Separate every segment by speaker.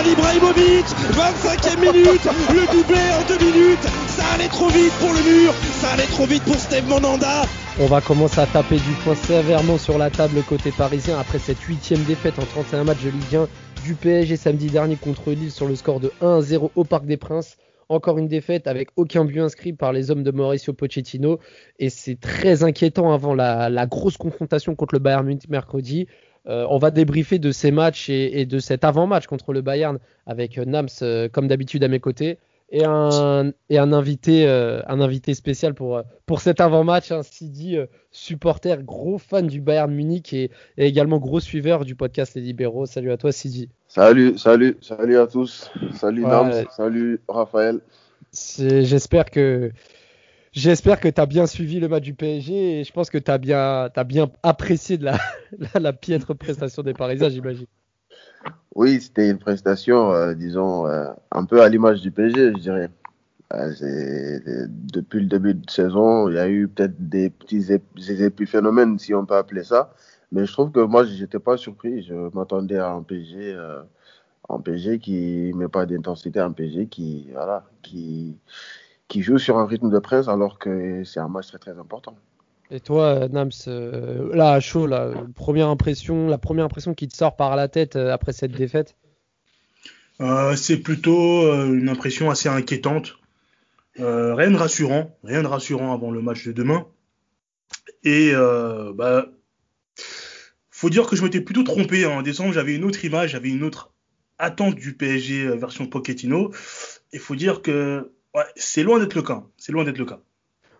Speaker 1: Zlatan Ibrahimovic 25e minute Le doublé en deux minutes Ça allait trop vite pour le mur Ça allait trop vite pour Steve Monanda
Speaker 2: On va commencer à taper du poing sévèrement sur la table côté parisien après cette huitième défaite en 31 matchs de Ligue 1 du PSG samedi dernier contre Lille sur le score de 1-0 au Parc des Princes. Encore une défaite avec aucun but inscrit par les hommes de Mauricio Pochettino. Et c'est très inquiétant avant la, grosse confrontation contre le Bayern Munich mercredi. Euh, on va débriefer de ces matchs et, de cet avant-match contre le Bayern avec Nams, euh, comme d'habitude, à mes côtés et un, et un, invité, euh, un invité spécial pour, euh, pour cet avant-match, un Sidi euh, supporter, gros fan du Bayern Munich et, également gros suiveur du podcast Les Libéraux. Salut à toi Sidi.
Speaker 3: Salut, salut, salut à tous. Salut ouais, salut Raphaël.
Speaker 2: J'espère que j'espère que tu as bien suivi le match du PSG et je pense que tu as bien, as bien apprécié la, la, piètre prestation des Parisiens, j'imagine.
Speaker 3: Oui, c'était une prestation, euh, disons, euh, un peu à l'image du PSG, je dirais. Euh, depuis le début de saison, il y a eu peut-être des petits épiphénomènes, si on peut appeler ça. Mais je trouve que moi, je n'étais pas surpris. Je m'attendais à un PSG, un PSG qui met pas d'intensité, un PSG qui, voilà, qui, qui joue sur un rythme de presse alors que c'est un match très très important.
Speaker 2: Et toi, Nams, euh, là, à chaud, la première impression, la première impression qui te sort par la tête euh, après cette défaite?
Speaker 4: Euh, C'est plutôt une impression assez inquiétante. rien de rassurant, rien de rassurant avant le match de demain. Et bah, faut dire que je m'étais plutôt trompé en décembre. J'avais une autre image, j'avais une autre attente du PSG version Pochettino. Il faut dire que c'est loin d'être le cas. C'est loin d'être le cas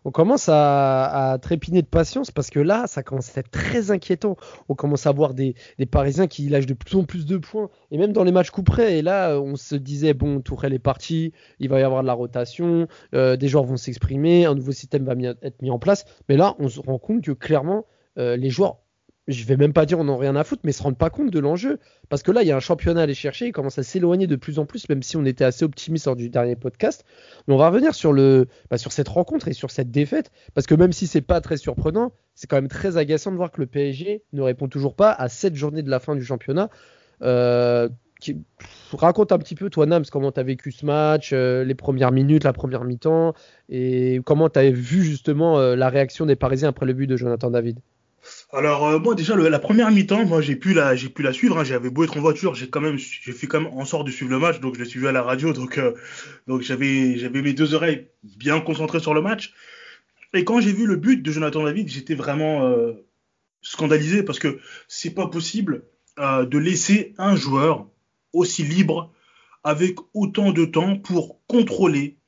Speaker 2: on commence à, trépiner de patience parce que là, ça commence à être très inquiétant. On commence à voir des, Parisiens qui lâchent de plus en plus de points, et même dans les matchs couperets. Et là, on se disait, bon, Tourelle est parti, il va y avoir de la rotation, euh, des joueurs vont s'exprimer, un nouveau système va être mis en place. Mais là, on se rend compte que clairement, euh, les joueurs je vais même pas dire on n'en rien à foutre, mais se rendent pas compte de l'enjeu. Parce que là, il y a un championnat à aller chercher, il commence à s'éloigner de plus en plus, même si on était assez optimiste lors du dernier podcast. On va revenir sur, bah, cette rencontre et sur cette défaite, parce que même si c'est pas très surprenant, c'est quand même très agaçant de voir que le PSG ne répond toujours pas à cette journée de la fin du championnat. Euh, raconte un petit peu, toi, Nams, comment tu as vécu ce match, euh, les premières minutes, la première mi-temps, et comment tu as vu justement euh, la réaction des Parisiens après le but de Jonathan David?
Speaker 4: Alors euh, moi déjà la première mi-temps, moi j'ai pu la j'ai pu la suivre. Hein. J'avais beau être en voiture, j'ai quand même j'ai fait quand même en sorte de suivre le match, donc je l'ai suivi à la radio, donc euh, donc j'avais j'avais mes deux oreilles bien concentrées sur le match. Et quand j'ai vu le but de Jonathan David, j'étais vraiment euh, scandalisé parce que c'est pas possible de laisser un joueur aussi libre avec autant de temps pour contrôler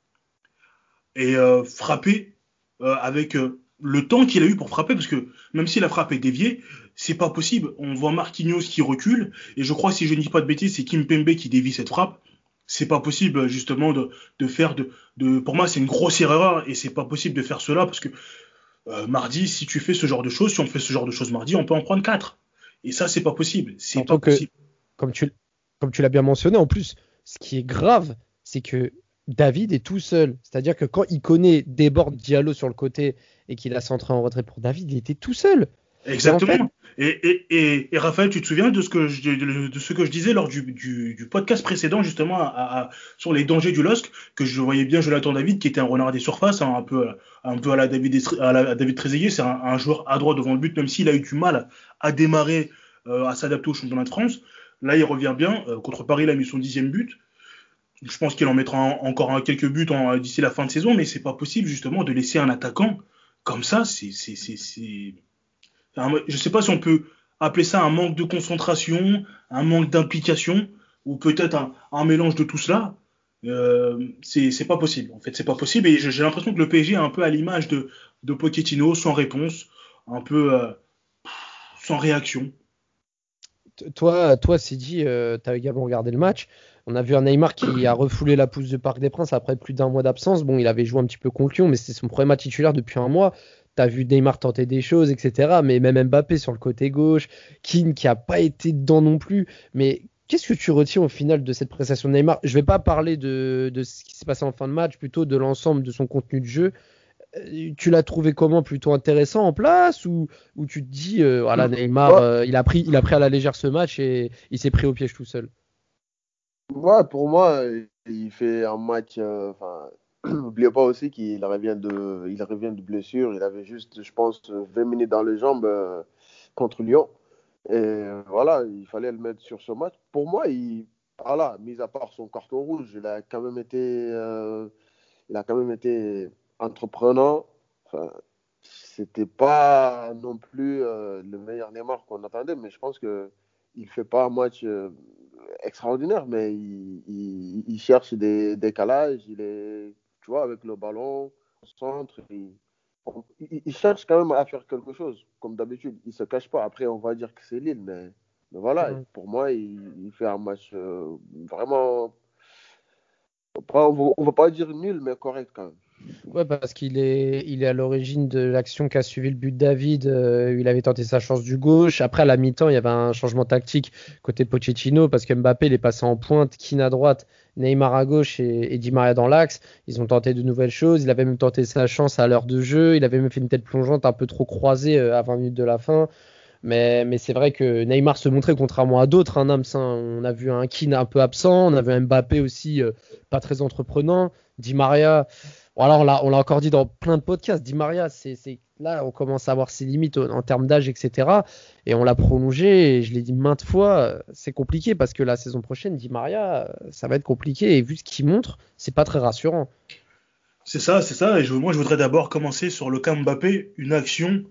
Speaker 4: et frapper avec le temps qu'il a eu pour frapper, parce que même si la frappe est déviée, c'est pas possible. On voit Marquinhos qui recule, et je crois, si je ne dis pas de bêtises, c'est Kim Pembe qui dévie cette frappe. C'est pas possible, justement, de, de faire de, de, Pour moi, c'est une grosse erreur, et c'est pas possible de faire cela, parce que euh, mardi, si tu fais ce genre de choses, si on fait ce genre de choses mardi, on peut en prendre quatre. Et ça, c'est pas possible. C'est pas possible.
Speaker 2: Comme tu, comme tu l'as bien mentionné, en plus, ce qui est grave, c'est que David est tout seul. C'est-à-dire que quand il connaît déborde Diallo sur le côté et qu'il a centré en retrait pour David, il était tout seul.
Speaker 4: Exactement. et, et, et, Raphaël, tu te souviens de ce que je, de ce que je disais lors du, du, du podcast précédent, justement, à, sur les dangers du LOSC, que je voyais bien Jonathan David, qui était un renard des surfaces, hein, un, peu, un peu à la David, à la David Trezeguet. C'est un, joueur à droit devant le but, même s'il a eu du mal à démarrer, euh, à s'adapter au championnat de France. Là, il revient bien. Euh, contre Paris, il a mis son dixième but. Je pense qu'il en mettra encore quelques buts d'ici la fin de saison, mais c'est pas possible, justement, de laisser un attaquant comme ça, c'est, je sais pas si on peut appeler ça un manque de concentration, un manque d'implication, ou peut-être un, mélange de tout cela. Euh, c'est pas possible. En fait, c'est pas possible. Et j'ai l'impression que le PSG est un peu à l'image de, de Pochettino, sans réponse, un peu euh, sans réaction.
Speaker 2: Toi, toi, Sidi, euh, tu as également regardé le match. On a vu un Neymar qui a refoulé la pousse du Parc des Princes après plus d'un mois d'absence. Bon, il avait joué un petit peu contre Lyon, mais c'était son premier match titulaire depuis un mois. T'as vu Neymar tenter des choses, etc. Mais même Mbappé sur le côté gauche, Keane qui a pas été dedans non plus. Mais qu'est-ce que tu retiens au final de cette prestation de Neymar? Je vais pas parler de, de ce qui s'est passé en fin de match, plutôt de l'ensemble de son contenu de jeu. Euh, tu l'as trouvé comment? Plutôt intéressant en place? Ou, ou tu te dis euh, voilà Neymar euh, il a pris il a pris à la légère ce match et il s'est pris au piège tout seul?
Speaker 3: Ouais, pour moi il fait un match enfin n'oubliez pas aussi qu'il revient de il revient de blessure, il avait juste je pense 20 minutes dans les jambes contre Lyon et voilà, il fallait le mettre sur ce match. Pour moi, il voilà, mis à part son carton rouge, il a quand même été il a quand même été entreprenant. Enfin, c'était pas non plus euh, le meilleur Neymar qu'on attendait, mais je pense que il fait pas un match euh, extraordinaire, mais il, il, cherche des décalages, il est, tu vois, avec le ballon au centre, il, il, cherche quand même à faire quelque chose, comme d'habitude. Il se cache pas. Après, on va dire que c'est Lille, mais, mais voilà, pour moi, il, fait un match euh, vraiment, on va, va pas dire nul, mais correct quand même.
Speaker 2: Ouais, parce qu'il est, il est à l'origine de l'action qui a suivi le but de David. Euh, il avait tenté sa chance du gauche. Après, à la mi-temps, il y avait un changement tactique côté Pochettino parce que Mbappé il est passé en pointe, Keane à droite, Neymar à gauche et, Di Maria dans l'axe. Ils ont tenté de nouvelles choses. Il avait même tenté sa chance à l'heure de jeu. Il avait même fait une tête plongeante un peu trop croisée euh, à 20 minutes de la fin. Mais, c'est vrai que Neymar se montrait contrairement à d'autres. Un hein, on a vu un Keane un peu absent. On a vu un Mbappé aussi euh, pas très entreprenant. Di Maria. On l'a, encore dit dans plein de podcasts. Di Maria, c'est, là, on commence à avoir ses limites en, termes d'âge, etc. Et on l'a prolongé. Et je l'ai dit maintes fois, c'est compliqué parce que la saison prochaine, Di Maria, ça va être compliqué. Et vu ce qu'il montre, c'est pas très rassurant.
Speaker 4: C'est ça, c'est ça. Et moi, je voudrais d'abord commencer sur le cas Mbappé, une action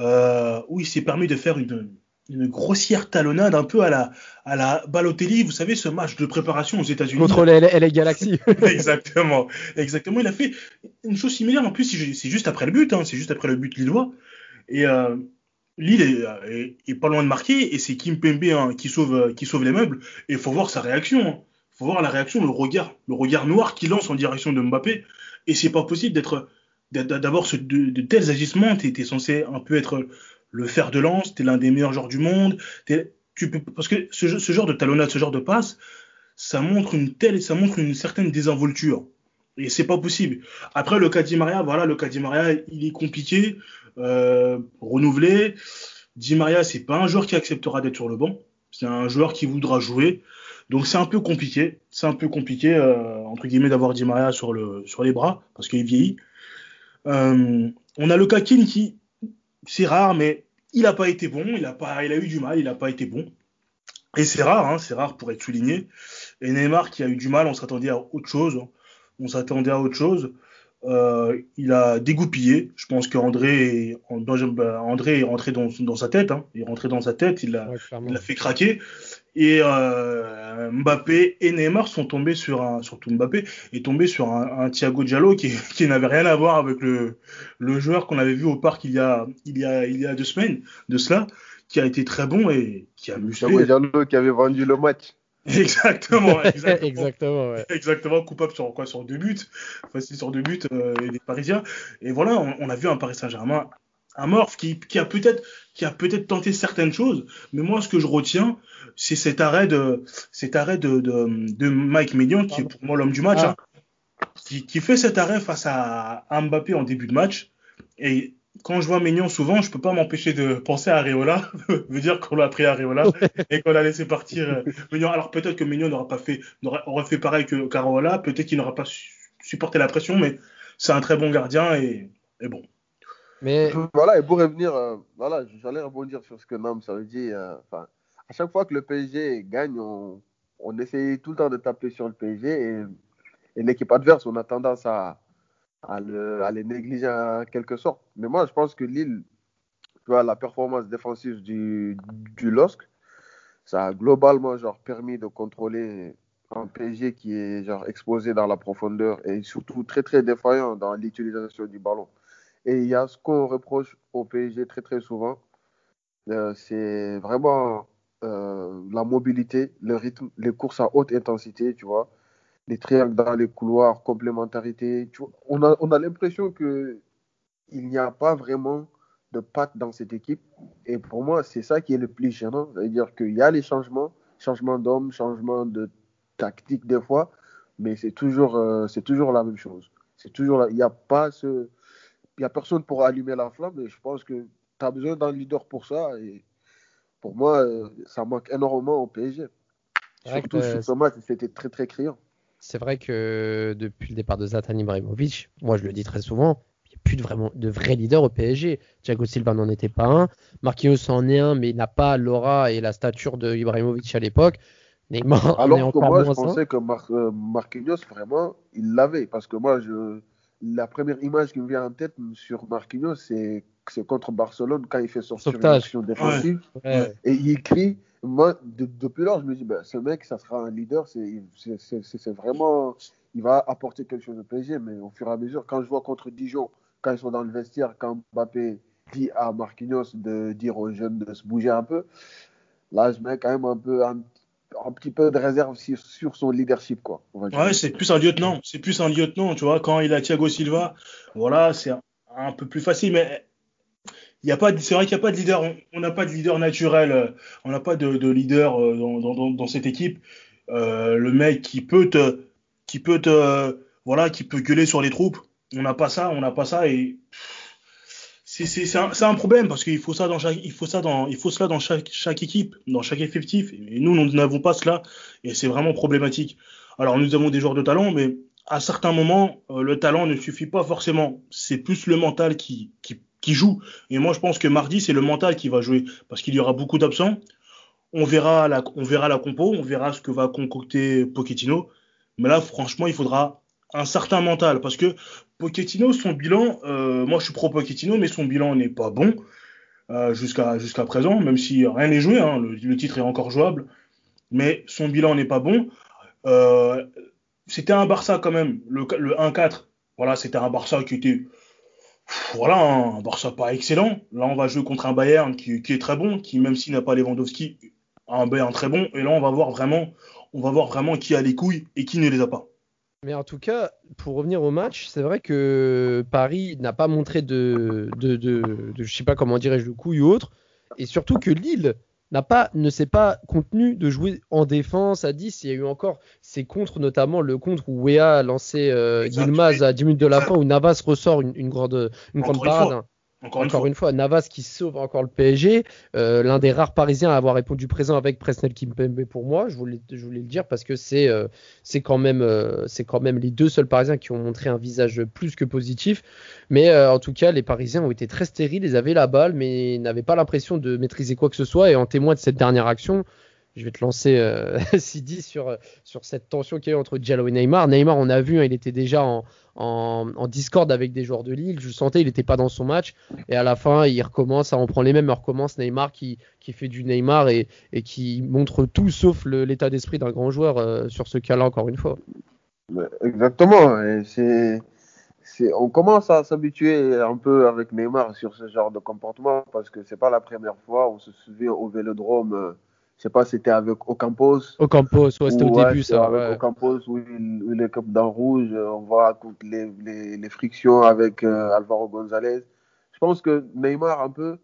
Speaker 4: euh, où il s'est permis de faire une, une grossière talonnade un peu à la, à la Balotelli, vous savez, ce match de préparation aux États-Unis.
Speaker 2: Contre les, les Galaxy.
Speaker 4: exactement, exactement. Il a fait une chose similaire. En plus, c'est juste après le but, hein, c'est juste après le but lillois. Et euh, Lille est, est, pas loin de marquer, et c'est Kim Pembe hein, qui, sauve, qui sauve les meubles. Et il faut voir sa réaction. Il hein. faut voir la réaction, le regard, le regard noir qu'il lance en direction de Mbappé. Et c'est pas possible d'être d'avoir de, de, tels agissements. Tu étais censé un peu être le fer de lance, tu es l'un des meilleurs joueurs du monde. Tu peux, parce que ce, ce, genre de talonnade, ce genre de passe, ça montre une telle, ça montre une certaine désinvolture. Et c'est pas possible. Après, le cas Maria, voilà, le cas Maria, il est compliqué, euh, renouvelé. Di Maria, c'est pas un joueur qui acceptera d'être sur le banc. C'est un joueur qui voudra jouer. Donc c'est un peu compliqué. C'est un peu compliqué, euh, entre guillemets, d'avoir Di Maria sur, le, sur les bras, parce qu'il vieillit. Euh, on a le cas qui, c'est rare, mais il n'a pas été bon, il a, pas, il a eu du mal, il n'a pas été bon. Et c'est rare, hein, c'est rare pour être souligné. Et Neymar qui a eu du mal, on s'attendait à autre chose. On s'attendait à autre chose. Euh, il a dégoupillé. Je pense qu'André bah, André est rentré dans, dans sa tête. Hein. Il est rentré dans sa tête, il l'a fait craquer. Et euh, Mbappé et Neymar sont tombés sur un, surtout Mbappé, est tombé sur un, un Thiago Diallo qui, qui n'avait rien à voir avec le, le joueur qu'on avait vu au parc il y a, il y a, il y a deux semaines de cela, qui a été très bon et qui a musclé.
Speaker 3: Thiago Diallo qui avait vendu le match.
Speaker 4: Exactement,
Speaker 2: exactement, exactement, ouais.
Speaker 4: exactement, coupable sur quoi, sur deux buts, enfin sur deux buts euh, des Parisiens. Et voilà, on, on, a vu un Paris Saint-Germain un morph qui, qui a peut-être qui a peut-être tenté certaines choses, mais moi ce que je retiens, c'est cet arrêt de cet arrêt de, de, de Mike Maignan qui est pour moi l'homme du match, ah. hein, qui, qui, fait cet arrêt face à, Mbappé en début de match. Et quand je vois Maignan souvent, je peux pas m'empêcher de penser à Areola, veut dire qu'on l'a pris à Areola et qu'on a laissé partir euh, Alors peut-être que Maignan n'aura pas fait, aurait fait pareil que Carola, peut-être qu'il n'aura pas supporté la pression, mais c'est un très bon gardien et, et bon.
Speaker 3: Mais voilà, et pour revenir, euh, voilà, j'allais rebondir sur ce que Nam ça veut dire. Euh, enfin, à chaque fois que le PSG gagne, on, on essaye tout le temps de taper sur le PSG et, et l'équipe adverse, on a tendance à, à, le, à, les négliger en quelque sorte. Mais moi, je pense que Lille, tu vois, la performance défensive du, du LOSC, ça a globalement genre, permis de contrôler un PSG qui est genre, exposé dans la profondeur et surtout très très défaillant dans l'utilisation du ballon. Et il y a ce qu'on reproche au PSG très très souvent, euh, c'est vraiment euh, la mobilité, le rythme, les courses à haute intensité, tu vois, les triangles dans les couloirs, complémentarité. Tu vois. On a, on a l'impression que il n'y a pas vraiment de patte dans cette équipe. Et pour moi, c'est ça qui est le plus gênant. C'est-à-dire qu'il y a les changements, changements d'hommes, changements de tactique des fois, mais c'est toujours, euh, c'est toujours la même chose. C'est toujours. Il n'y a pas ce. Il a personne pour allumer la flamme, et je pense que tu as besoin d'un leader pour ça. Et pour moi, euh, ça manque énormément au PSG. Surtout sur ce match, c'était très très criant.
Speaker 2: C'est vrai que depuis le départ de Zlatan Ibrahimovic, moi je le dis très souvent, il n'y a plus de, vraiment, de vrais leaders au PSG. Thiago Silva n'en était pas un. Marquinhos en est un, mais il n'a pas l'aura et la stature de Ibrahimovic à l'époque.
Speaker 3: Neymar Alors que moi, je pensais que euh, Marquinhos, vraiment, il l'avait. Parce que moi, je, la première image qui me vient en tête sur Marquinhos, c'est contre Barcelone quand il fait sortir une action défensive. Et il crie. Moi, depuis lors, je me dis, ben, ce mec, ça sera un leader. C'est vraiment. Il va apporter quelque chose au PSG. Mais au fur et à mesure, quand je vois contre Dijon, quand ils sont dans le vestiaire, quand Mbappé dit à Marquinhos de dire aux jeunes de se bouger un peu, là, je mets quand même un peu un, petit peu de réserve sur, son leadership, quoi.
Speaker 4: Ouais, c'est plus un lieutenant. C'est plus un lieutenant, tu vois. Quand il a Thiago Silva, voilà, c'est un, peu plus facile, mais il y a pas, c'est vrai qu'il n'y a pas de leader. On n'a pas de leader naturel. Euh, on n'a pas de, leader euh, dans, cette équipe. Euh, le mec qui peut te, qui peut te, voilà, qui peut gueuler sur les troupes. On n'a pas ça, on n'a pas ça et c'est un, un, problème parce qu'il faut ça dans chaque, il faut ça dans, il faut cela dans chaque, chaque équipe, dans chaque effectif. Et nous, nous n'avons pas cela et c'est vraiment problématique. Alors nous avons des joueurs de talent, mais à certains moments, le talent ne suffit pas forcément. C'est plus le mental qui, qui, qui, joue. Et moi, je pense que mardi, c'est le mental qui va jouer parce qu'il y aura beaucoup d'absents. On verra la, on verra la compo, on verra ce que va concocter Pochettino. Mais là, franchement, il faudra un certain mental parce que Pochettino, son bilan, euh, moi je suis pro Pochettino, mais son bilan n'est pas bon euh, jusqu'à présent, même si rien n'est joué, hein, le, titre est encore jouable, mais son bilan n'est pas bon. Euh, c'était un Barça quand même, le, 1-4, voilà, c'était un Barça qui était, voilà, un Barça pas excellent. Là, on va jouer contre un Bayern qui, est très bon, qui même s'il n'a pas Lewandowski, a un Bayern très bon, et là on va voir vraiment, on va voir vraiment qui a les couilles et qui ne les a pas.
Speaker 2: Mais en tout cas, pour revenir au match, c'est vrai que Paris n'a pas montré de je sais pas comment dirais-je, de couilles ou autre. Et surtout que Lille n'a pas, ne s'est pas contenu de jouer en défense à 10. Il y a eu encore ces contres, notamment le contre où Wea a lancé euh, Yilmaz à 10 minutes de la fin, où Navas ressort une, une grande, une grande parade. Encore, une, fois. Navas qui sauve encore le PSG, euh, l'un des rares Parisiens à avoir répondu présent avec Presnel Kimpembe pour moi. Je voulais, je voulais le dire parce que c'est euh, c'est quand même euh, c'est quand même les deux seuls Parisiens qui ont montré un visage plus que positif. Mais en tout cas, les Parisiens ont été très stériles, ils avaient la balle, mais n'avaient pas l'impression de maîtriser quoi que ce soit. Et en témoin de cette dernière action, je vais te lancer euh, Sidi sur, sur cette tension qu'il y a eu entre Diallo et Neymar. Neymar, on a vu, hein, il était déjà en, en, discorde avec des joueurs de Lille. Je sentais, il n'était pas dans son match. Et à la fin, il recommence, on prend les mêmes, il recommence Neymar qui, qui fait du Neymar et, et qui montre tout sauf l'état d'esprit d'un grand joueur euh, sur ce cas-là, encore une fois.
Speaker 3: Exactement. C'est on commence à s'habituer un peu avec Neymar sur ce genre de comportement parce que c'est pas la première fois. On se souvient au Vélodrome euh, je sais pas c'était avec Ocampos.
Speaker 2: Ocampos, ouais, c'était au début ça.
Speaker 3: Avec Ocampos où il, où il est dans rouge, on voit les, les, les frictions avec euh, Alvaro González. Je pense que Neymar, un peu,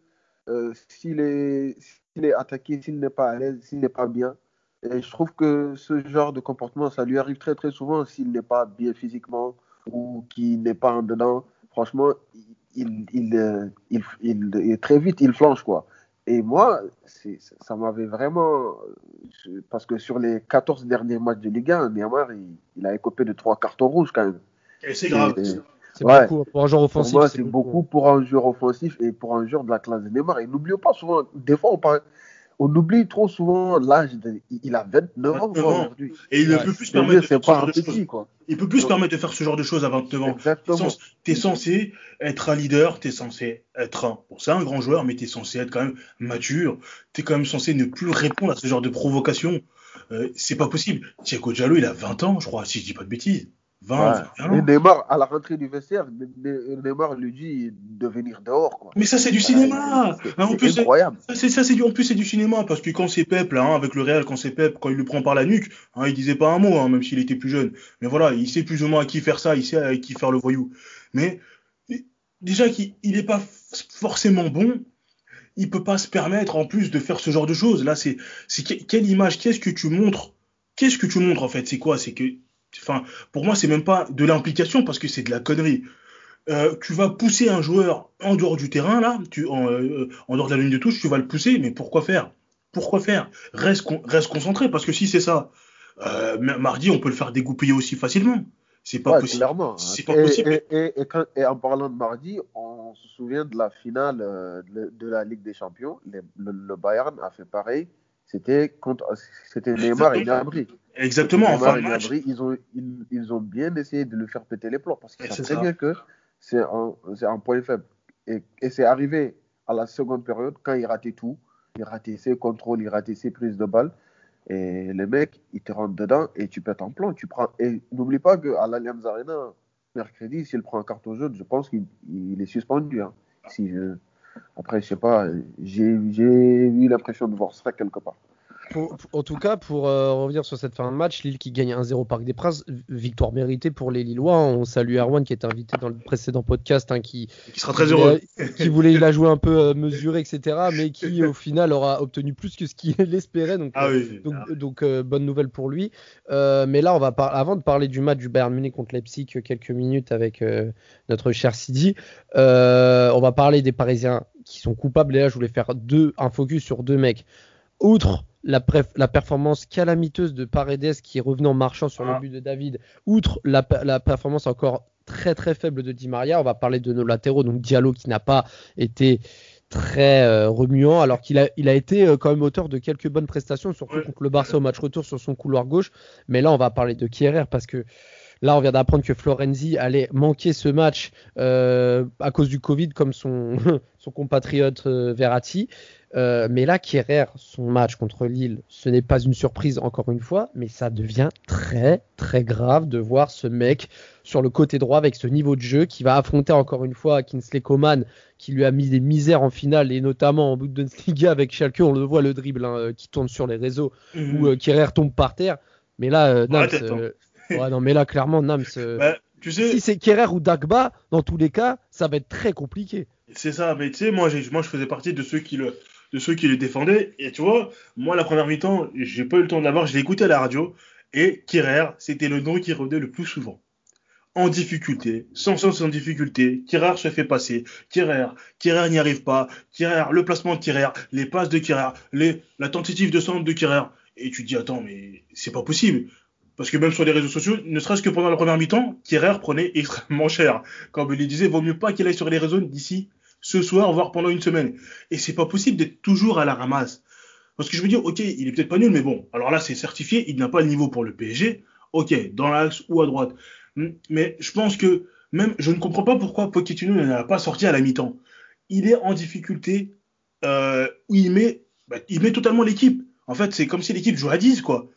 Speaker 3: euh, s'il est, est, attaqué, s'il n'est pas à l'aise, s'il n'est pas bien, et je trouve que ce genre de comportement, ça lui arrive très très souvent s'il n'est pas bien physiquement ou qu'il n'est pas en dedans. Franchement, il, il, euh, il, il, très vite, il flanche quoi. Et moi, ça m'avait vraiment. Parce que sur les 14 derniers matchs de Ligue 1, Neymar, il, a écopé de trois cartons rouges quand même.
Speaker 4: Et c'est grave.
Speaker 2: C'est beaucoup pour un joueur offensif.
Speaker 3: Pour moi, c'est beaucoup. pour un joueur offensif et pour un joueur de la classe de Neymar. Et n'oublions pas souvent, des fois, on parle, on oublie trop souvent l'âge. Il a 29 ans aujourd'hui.
Speaker 4: Et il ne peut plus se permettre de faire ce genre de choses. Il peut plus se permettre de faire ce genre de choses à 29 ans. Exactement. Tu es censé être un leader, tu es censé être un. Bon, c'est un grand joueur, mais tu es censé être quand même mature. Tu es quand même censé ne plus répondre à ce genre de provocation. Euh, c'est pas possible. Thiago Diallo, il a 20 ans, je crois, si je dis pas de bêtises. 20,
Speaker 3: Et Neymar, à la rentrée du vestiaire, Neymar lui dit de venir dehors. Quoi.
Speaker 4: Mais ça, c'est du cinéma.
Speaker 3: C'est hein, incroyable.
Speaker 4: Ça, c'est du, en plus, c'est du cinéma. Parce que quand c'est Pep, là, hein, avec le Real, quand c'est Pep, quand il le prend par la nuque, hein, il disait pas un mot, hein, même s'il était plus jeune. Mais voilà, il sait plus ou moins à qui faire ça, il sait à qui faire le voyou. Mais déjà qu'il n'est pas forcément bon, il peut pas se permettre en plus de faire ce genre de choses. Là, c'est, c'est quelle image, qu'est-ce que tu montres? Qu'est-ce que tu montres en fait? C'est quoi? C'est que Enfin, pour moi, c'est même pas de l'implication parce que c'est de la connerie. Euh, tu vas pousser un joueur en dehors du terrain, là, tu, en, euh, en, dehors de la ligne de touche, tu vas le pousser, mais pourquoi faire? Pourquoi faire? Reste, reste concentré, parce que si c'est ça, euh, mardi, on peut le faire dégoupiller aussi facilement. C'est pas possible.
Speaker 3: C'est pas possible. Et, et, en parlant de mardi, on se souvient de la finale de, la Ligue des Champions. le, Bayern a fait pareil. C'était contre, c'était Neymar et Gnabry.
Speaker 4: Exactement.
Speaker 3: Enfin, ils, ont, ils, ont bien essayé de le faire péter les plombs parce qu'ils savent très bien que c'est un, un, point faible. Et, et c'est arrivé à la seconde période quand il ratait tout. Il ratait ses contrôles, il ratait ses prises de balles. Et les mecs, ils te rentrent dedans et tu pètes en plomb. Tu prends... Et n'oublie pas qu'à l'Allianz Arena, mercredi, s'il prend un carton jaune, je pense qu'il est suspendu. Hein. Si je... Après, je sais pas, j'ai eu l'impression de voir ça quelque part
Speaker 2: en tout cas, pour euh, revenir sur cette fin de match, Lille qui gagne 1-0 Parc des Princes, victoire méritée pour les Lillois. On salue Erwan qui était invité dans le précédent podcast, hein, qui,
Speaker 4: qui, sera très heureux,
Speaker 2: qui voulait la jouer un peu euh, mesurée, etc., mais qui au final aura obtenu plus que ce qu'il espérait. Donc,
Speaker 4: ah
Speaker 2: donc, euh, bonne nouvelle pour lui. mais là, on va avant de parler du match du Bayern Munich contre Leipzig, quelques minutes avec notre cher Sidi, on va parler des Parisiens qui sont coupables. Et là, je voulais faire deux, un focus sur deux mecs. Outre la, performance calamiteuse de Paredes qui est revenu en marchant sur le ah. but de David, outre la, performance encore très très faible de Di Maria, on va parler de nos latéraux, donc Diallo qui n'a pas été très euh, remuant, alors qu'il a, il a été euh, quand même auteur de quelques bonnes prestations, surtout contre le Barça au match retour sur son couloir gauche. Mais là, on va parler de Kierer parce que là, on vient d'apprendre que Florenzi allait manquer ce match euh, à cause du Covid, comme son, son compatriote Verratti. Euh, mais là, Kierer, son match contre Lille, ce n'est pas une surprise encore une fois, mais ça devient très très grave de voir ce mec sur le côté droit avec ce niveau de jeu qui va affronter encore une fois Kinsley Coman qui lui a mis des misères en finale et notamment en Bundesliga avec Schalke, on le voit le dribble hein, euh, qui tourne sur les réseaux mhm. où euh, tombe par terre. Mais là, euh, Nams, ouais, non, mais là clairement Nams, bah, tu sais... si c'est Kierer ou Dagba, dans tous les cas, ça va être très compliqué.
Speaker 4: C'est ça, mais tu sais, moi, moi je faisais partie de ceux qui le de ceux qui les défendaient. Et tu vois, moi, la première mi-temps, j'ai pas eu le temps de l'avoir, je l'ai écouté à la radio. Et Kirer, c'était le nom qui revenait le plus souvent. En difficulté, sans sens en difficulté, Kirer se fait passer, Kirer, Kirer n'y arrive pas, Kirer, le placement de Kirer, les passes de Kirer, la tentative de centre de Kirer. Et tu te dis, attends, mais c'est pas possible. Parce que même sur les réseaux sociaux, ne serait-ce que pendant la première mi-temps, Kirer prenait extrêmement cher. Comme il disait, vaut mieux pas qu'il aille sur les réseaux d'ici ce soir, voire pendant une semaine. Et c'est pas possible d'être toujours à la ramasse. Parce que je veux dire, ok, il est peut-être pas nul, mais bon, alors là, c'est certifié, il n'a pas le niveau pour le PSG. Ok, dans l'axe ou à droite. Hmm, mais je pense que même, je ne comprends pas pourquoi Pochettino n'a pas sorti à la mi-temps. Il est en difficulté, euh, il met, bah, il met totalement l'équipe. En fait, c'est comme si l'équipe jouait à 10, quoi.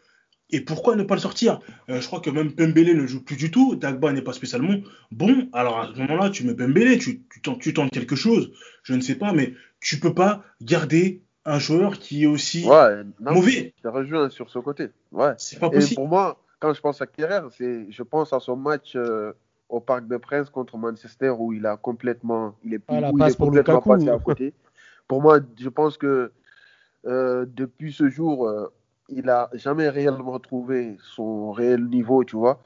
Speaker 4: Et pourquoi ne pas le sortir? Euh, Je crois que même Pembele ne joue plus du tout. Dagba n'est pas spécialement bon. Alors à ce moment-là, tu mets Pembele, tu, tu, tentes, quelque chose. Je ne sais pas, mais tu peux pas garder un joueur qui est aussi mauvais.
Speaker 3: Je te rejoins sur ce côté. Ouais.
Speaker 4: C'est pas possible.
Speaker 3: Et pour moi, quand je pense à Kerrer, c'est, je pense à son match euh, au Parc des Princes contre Manchester où il a complètement, il est,
Speaker 2: ah, il est complètement passé
Speaker 3: à côté. pour moi, je pense que euh, depuis ce jour il n'a jamais réellement retrouvé son réel niveau, tu vois.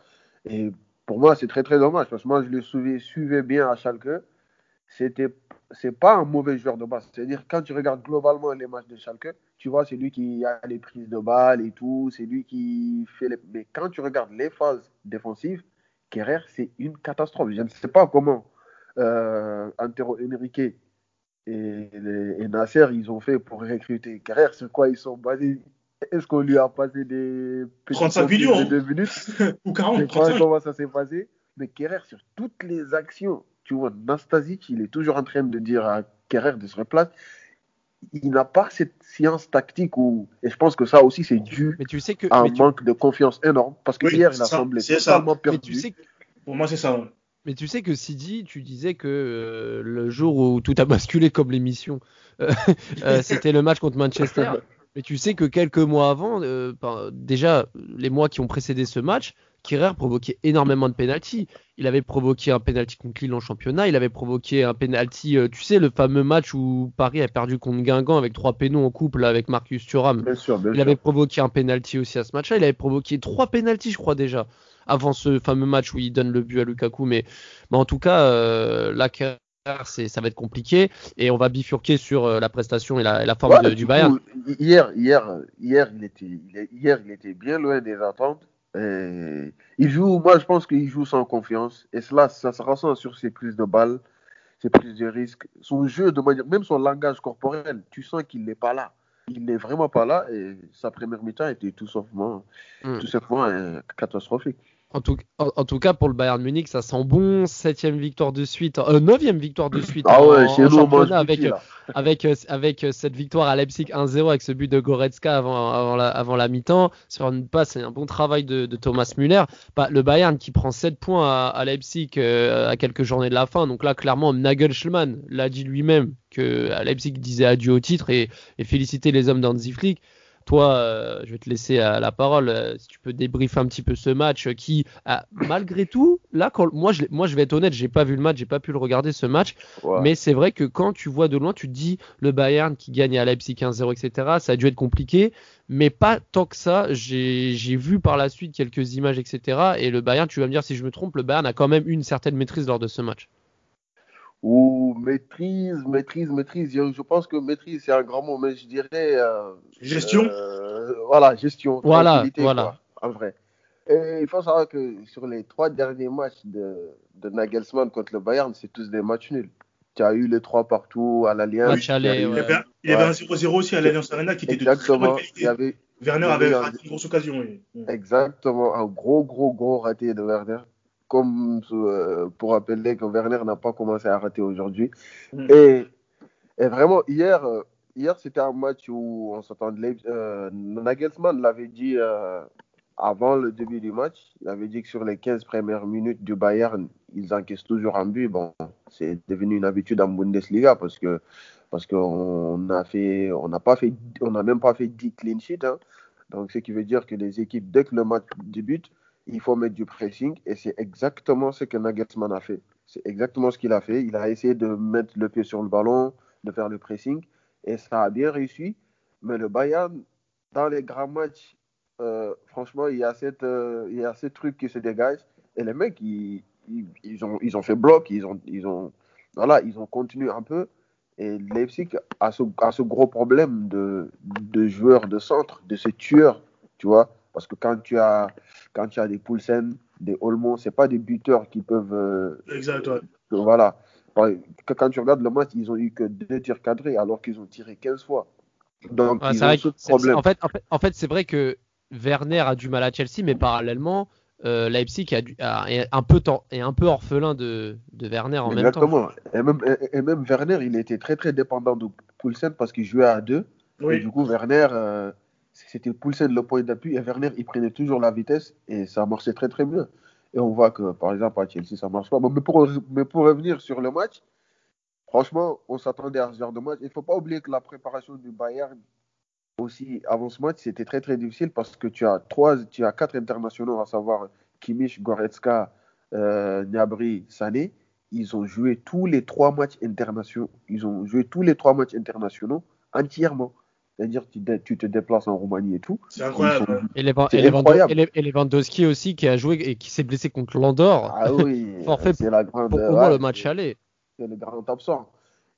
Speaker 3: Et pour moi, c'est très très dommage parce que moi, je le suivais, suivais bien à Schalke. C'était c'est pas un mauvais joueur de base. C'est-à-dire, quand tu regardes globalement les matchs de Schalke, tu vois, c'est lui qui a les prises de balles et tout, c'est lui qui fait les. Mais quand tu regardes les phases défensives, Kerrer, c'est une catastrophe. Je ne sais pas comment euh, Antero Henrique et, et, Nasser, ils ont fait pour recruter Kerrer, sur quoi ils sont basés est-ce qu'on lui a passé des
Speaker 4: 35 millions
Speaker 3: de deux minutes
Speaker 4: ou 40 Je
Speaker 3: sais comment ça s'est passé? Mais Kerrer, sur toutes les actions, tu vois, Nastasic, il est toujours en train de dire à Kerrer de se replacer. Il n'a pas cette science tactique où, et je pense que ça aussi c'est dû
Speaker 2: mais tu sais que,
Speaker 3: à un manque de confiance énorme parce que hier il a semblé totalement perdu.
Speaker 2: Mais tu sais
Speaker 4: Pour moi, c'est ça.
Speaker 2: Mais tu sais que Sidi, tu disais que euh, le jour où tout a basculé comme l'émission, euh, euh, c'était le match contre Manchester. Mais tu sais que quelques mois avant, déjà les mois qui ont précédé ce match, Kirer provoquait énormément de pénalty. Il avait provoqué un penalty contre Lille en championnat. Il avait provoqué un penalty, tu sais, le fameux match où Paris a perdu contre Guingamp avec trois pénaux en couple avec Marcus Thuram.
Speaker 3: Bien sûr, bien
Speaker 2: il
Speaker 3: sûr.
Speaker 2: avait provoqué un penalty aussi à ce match-là. Il avait provoqué trois pénalties, je crois déjà avant ce fameux match où il donne le but à Lukaku. Mais, mais en tout cas, euh, là, c'est, ça va être compliqué et on va bifurquer sur euh, la prestation et la, et la forme
Speaker 3: Ouais,
Speaker 2: de-
Speaker 3: du
Speaker 2: Bayern.
Speaker 3: coup, hier, hier, hier, il était, il est- hier, il était bien loin des attentes. Et il joue, moi, je pense qu'il joue sans confiance. Et cela, ça se ressent sur ses prises de balles, ses prises de risques, son jeu de manière, même son langage corporel. Tu sens qu'il n'est pas là. Il n'est vraiment pas là. Et sa première mi-temps était tout simplement,
Speaker 2: Mm.
Speaker 3: tout simplement euh, catastrophique.
Speaker 2: En tout, en, en tout cas, pour le Bayern Munich, ça sent bon. Septième victoire de suite, euh, neuvième victoire de suite
Speaker 3: Ah
Speaker 2: en,
Speaker 3: ouais,
Speaker 2: en championnat avec,
Speaker 3: là.
Speaker 2: avec, euh, avec euh, cette victoire à Leipzig 1-0 avec ce but de Goretzka avant, avant la, avant la mi-temps. Sur une passe et un bon travail de, de Thomas Müller. Bah, le Bayern qui prend 7 points à, à Leipzig euh, à quelques journées de la fin. Donc là, clairement, Nagelsmann l'a dit lui-même que à Leipzig disait adieu au titre et, et féliciter les hommes d'Hansi Flick. Toi, euh, je vais te laisser euh, la parole. euh, si tu peux débriefer un petit peu ce match euh, qui, malgré tout, là, quand, moi, je, moi, je vais être honnête, j'ai pas vu le match, j'ai pas pu le regarder ce match.
Speaker 3: Ouais.
Speaker 2: Mais c'est vrai que quand tu vois de loin, tu te dis le Bayern qui gagne à Leipzig 1-0, etc. Ça a dû être compliqué, mais pas tant que ça. J'ai j'ai vu par la suite quelques images, etc. Et le Bayern, tu vas me dire si je me trompe, le Bayern a quand même eu une certaine maîtrise lors de ce match.
Speaker 3: Ou maîtrise, maîtrise, maîtrise. Je je pense que maîtrise, c'est un grand mot, mais je dirais. euh,
Speaker 4: Gestion.
Speaker 3: euh, voilà, gestion.
Speaker 2: Voilà, voilà.
Speaker 3: quoi, en vrai. Et il faut savoir que sur les trois derniers matchs de, de Nagelsmann contre le Bayern, c'est tous des matchs nuls. Tu as eu les trois partout à l'Alliance. Il y
Speaker 4: avait, un- il y avait
Speaker 3: Ouais.
Speaker 4: un 0-0 aussi à l'Alliance Arena qui était de très
Speaker 3: Exactement.
Speaker 4: bonne
Speaker 3: Il y avait
Speaker 4: Werner avait
Speaker 3: un-
Speaker 4: raté une grosse occasion. oui.
Speaker 3: exactement un gros, gros, gros raté de Werner. Comme euh, pour rappeler que Werner n'a pas commencé à rater aujourd'hui.
Speaker 4: Mm.
Speaker 3: Et, et vraiment, hier, euh, hier c'était un match où on s'attendait. Euh, Nagelsmann l'avait dit euh, avant le début du match. Il avait dit que sur les 15 premières minutes du Bayern, ils encaissent toujours un but. Bon, c'est devenu une habitude en Bundesliga parce que parce qu'on a fait, on n'a pas fait, on n'a même pas fait 10 clean sheets. hein. Donc, ce qui veut dire que les équipes, dès que le match débute, il faut mettre du pressing et c'est exactement ce que Nagelsmann a fait. C'est exactement ce qu'il a fait. Il a essayé de mettre le pied sur le ballon, de faire le pressing et ça a bien réussi. Mais le Bayern, dans les grands matchs, euh, franchement, il y, a cette, euh, il y a ce truc qui se dégage et les mecs, ils, ont, ils ont fait bloc, ils ont, ils ont, voilà, ils ont continué un peu. Et Leipzig a ce, gros problème de, de joueurs de centre, de ces tueurs, tu vois. Parce que quand tu as, quand tu as des Poulsen, des Olmo, c'est pas des buteurs qui peuvent. euh,
Speaker 4: Exact, ouais.
Speaker 3: que- voilà. Quand tu regardes le match, ils ont eu que deux tirs cadrés alors qu'ils ont tiré 15 fois. Donc,
Speaker 2: Ouais,
Speaker 3: ils
Speaker 2: c'est
Speaker 3: ont
Speaker 2: vrai
Speaker 3: ce problème.
Speaker 2: en fait, en fait, en fait, c'est vrai que Werner a du mal à Chelsea, mais parallèlement, euh, Leipzig a du- a- est un peu temps- est un peu orphelin de, de Werner en même temps.
Speaker 3: Exactement. Et même, et, et même Werner, il était très très dépendant de Poulsen parce qu'il jouait à deux. Et
Speaker 4: Oui.
Speaker 3: du coup, Werner, euh, c'était Poulsen le point d'appui et Werner, il prenait toujours la vitesse et ça marchait très très bien. Et on voit que, par exemple, à Chelsea, ça marche pas. Mais, pour, mais pour revenir sur le match, franchement, on s'attendait à ce genre de match. Il faut pas oublier que la préparation du Bayern aussi avant ce match, c'était très très difficile parce que tu as trois, tu as quatre internationaux, à savoir Kimmich, Goretzka, euh, Gnabry, Sané. Ils ont joué tous les trois matchs internationaux. Ils ont joué tous les trois matchs internationaux entièrement. C'est-à-dire tu, tu te déplaces en Roumanie et tout.
Speaker 4: C'est incroyable.
Speaker 3: Sont-.
Speaker 2: Et, Levan-
Speaker 3: C'est
Speaker 2: et Lewando-
Speaker 3: incroyable.
Speaker 2: et Le- et Lewandowski aussi qui a joué et qui s'est blessé contre l'Andorre.
Speaker 3: Ah oui, c'est la grande.
Speaker 2: pour
Speaker 3: ouais,
Speaker 2: le match aller.
Speaker 3: c'est le grand absent.